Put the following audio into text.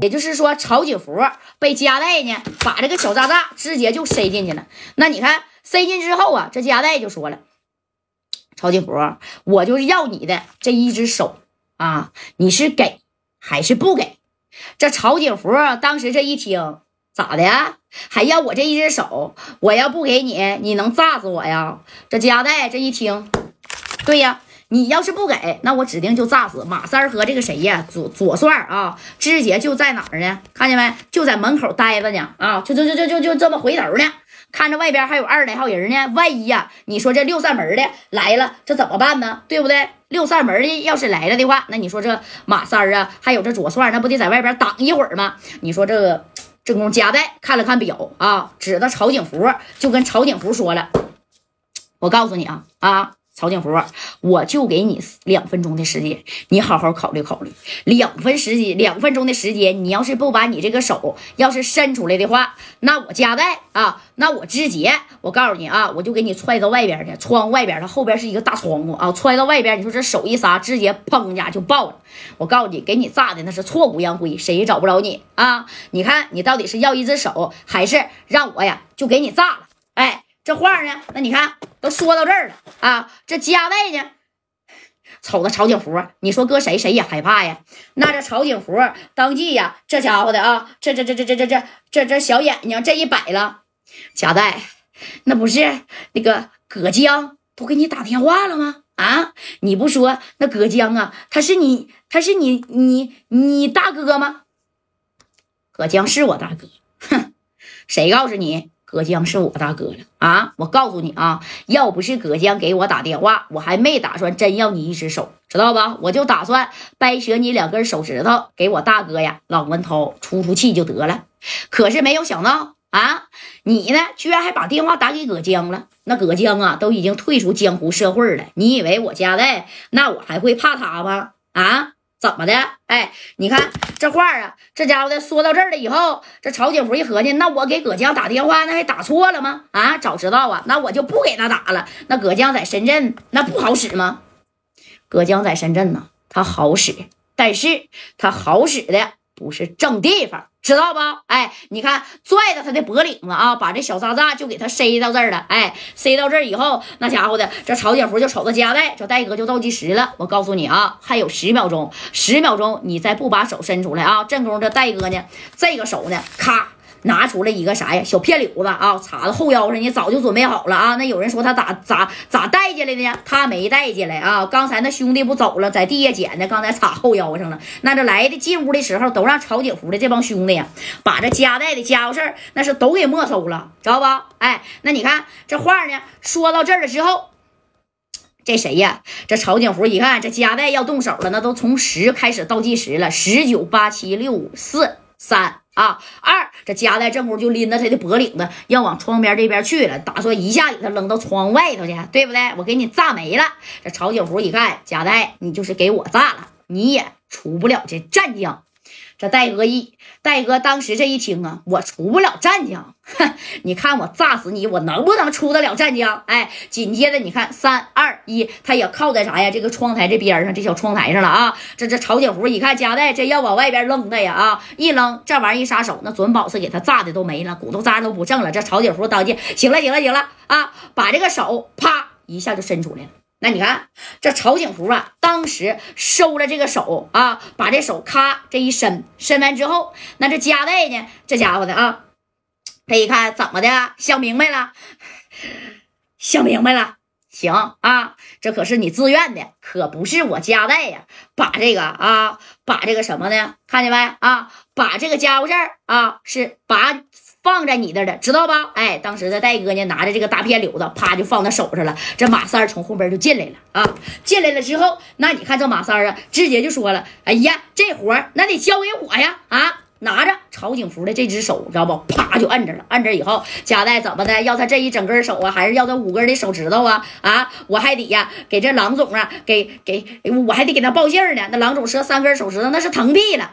也就是说，曹景福被加代呢把这个小炸炸直接就塞进去了。那你看塞进之后啊，这加代就说了：“曹景福，我就是要你的这一只手啊，你是给还是不给？”这曹景福当时这一听，咋的呀？还要我这一只手？我要不给你，你能炸死我呀？这加代这一听，对呀。你要是不给，那我指定就炸死马三和这个谁呀？左左帅啊，直接就在哪儿呢？看见没？就在门口待着呢啊！就就就就就就这么回头呢，看着外边还有二十来号人呢。万一呀，你说这六扇门的来了，这怎么办呢？对不对？六扇门的要是来了的话，那你说这马三啊，还有这左帅，那不得在外边挡一会儿吗？你说这个正宫夹带看了看表啊，指着曹景福就跟曹景福说了：“我告诉你啊啊！”曹景福，我就给你两分钟的时间，你好好考虑考虑。两分时间，两分钟的时间，你要是不把你这个手要是伸出来的话，那我加带啊，那我直接，我告诉你啊，我就给你踹到外边去，窗外边，它后边是一个大窗户啊，踹到外边，你说这手一撒，直接砰家就爆了。我告诉你，给你炸的那是挫骨扬灰，谁也找不着你啊！你看你到底是要一只手，还是让我呀就给你炸了？哎。这话呢？那你看都说到这儿了啊！这家代呢，瞅着曹景福，你说搁谁谁也害怕呀。那这曹景福当即呀，这家伙的啊，这这这这这这这这这小眼睛这一摆了，贾代，那不是那个葛江都给你打电话了吗？啊，你不说那葛江啊，他是你他是你你你大哥吗？葛江是我大哥，哼，谁告诉你？葛江是我大哥了啊！我告诉你啊，要不是葛江给我打电话，我还没打算真要你一只手，知道吧？我就打算掰折你两根手指头，给我大哥呀，老文涛出出气就得了。可是没有想到啊，你呢，居然还把电话打给葛江了。那葛江啊，都已经退出江湖社会了，你以为我家代那我还会怕他吗？啊？怎么的？哎，你看这话啊，这家伙的说到这儿了以后，这曹景福一合计，那我给葛江打电话，那还打错了吗？啊，早知道啊，那我就不给他打了。那葛江在深圳，那不好使吗？葛江在深圳呢，他好使，但是他好使的不是正地方。知道不？哎，你看，拽着他的脖领子啊，把这小渣渣就给他塞到这儿了。哎，塞到这儿以后，那家伙的这曹景福就瞅着加代，这戴哥就倒计时了。我告诉你啊，还有十秒钟，十秒钟，你再不把手伸出来啊，正宫这戴哥呢，这个手呢，咔。拿出来一个啥呀？小片柳子啊，插在后腰上，你早就准备好了啊。那有人说他咋咋咋带进来的呢？他没带进来啊。刚才那兄弟不走了，在地下捡的，刚才插后腰上了。那这来的进屋的时候，都让曹景福的这帮兄弟呀，把这夹带的家伙事儿那是都给没收了，知道吧？哎，那你看这话呢，说到这儿了之后，这谁呀？这曹景福一看这夹带要动手了，那都从十开始倒计时了，十九八七六五四三。啊，二这夹带正乎就拎着他的脖领子要往窗边这边去了，打算一下给他扔到窗外头去，对不对？我给你炸没了。这曹景福一看，夹带你就是给我炸了，你也出不了这战将。这戴哥一戴哥当时这一听啊，我出不了战将，哼，你看我炸死你，我能不能出得了战将？哎，紧接着你看三二一，他也靠在啥呀？这个窗台这边上，这小窗台上了啊。这这曹景福一看夹带这要往外边扔的呀啊，一扔这玩意一撒手，那准保是给他炸的都没了，骨头渣都不剩了。这曹景福当即行了行了行了啊，把这个手啪一下就伸出来了。那你看，这曹景福啊，当时收了这个手啊，把这手咔这一伸，伸完之后，那这夹带呢，这家伙的啊，他一看怎么的，想明白了，想明白了，行啊，这可是你自愿的，可不是我夹带呀，把这个啊，把这个什么呢？看见没啊？把这个家伙事儿啊，是把。放在你那的，知道吧？哎，当时的戴哥呢，拿着这个大片柳子，啪就放在手上了。这马三从后边就进来了啊，进来了之后，那你看这马三啊，直接就说了：“哎呀，这活那得交给我呀！”啊，拿着曹景福的这只手，知道不？啪就摁着了。摁着以后，贾代怎么的？要他这一整根手啊，还是要他五根的手指头啊？啊，我还得呀，给这郎总啊，给给，我还得给他报信呢。那郎总折三根手指头，那是疼毙了